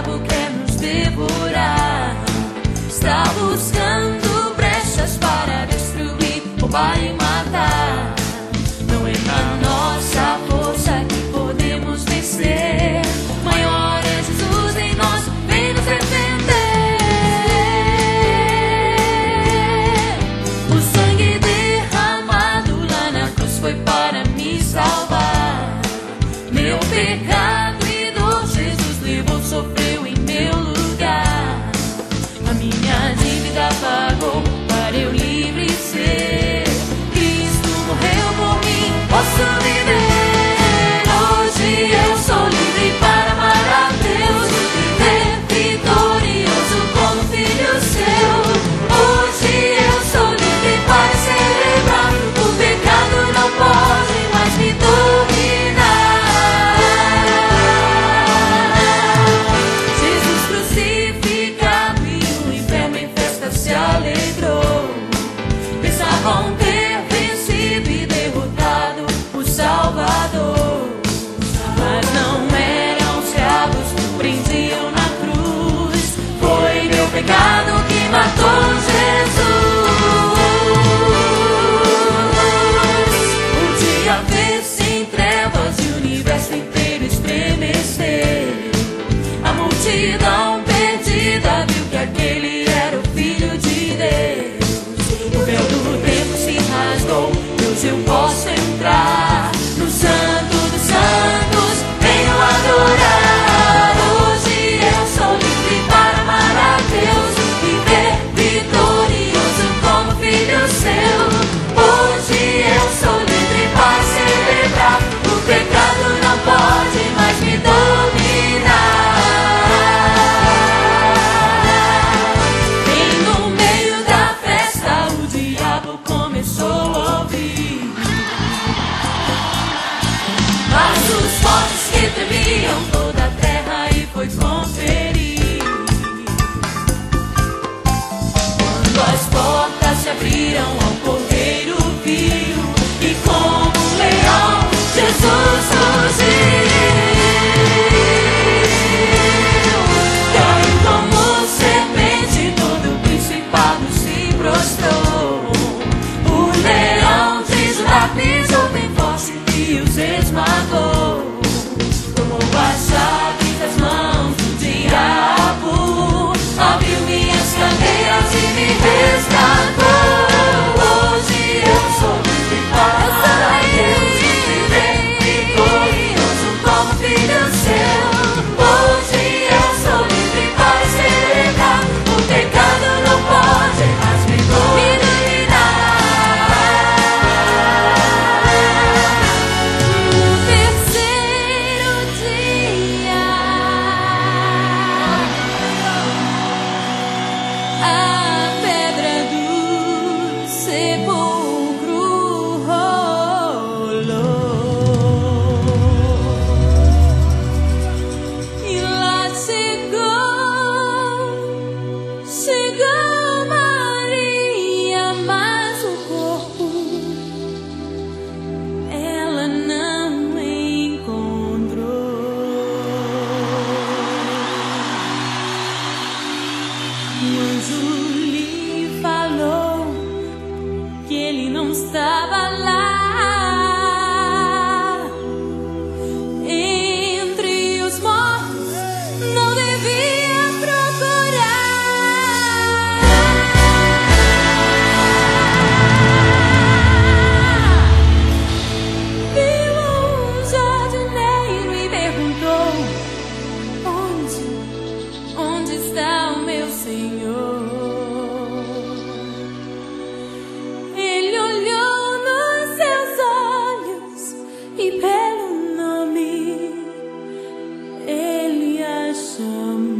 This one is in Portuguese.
diabo quer nos devorar. Está buscando brechas para destruir, roubar e matar. Não é na nossa força que podemos vencer. Maior é Jesus em nós, vem nos defender. O sangue derramado lá na cruz foi para me salvar. Meu pecado. e dor Jesus sofrer. still some